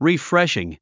refreshing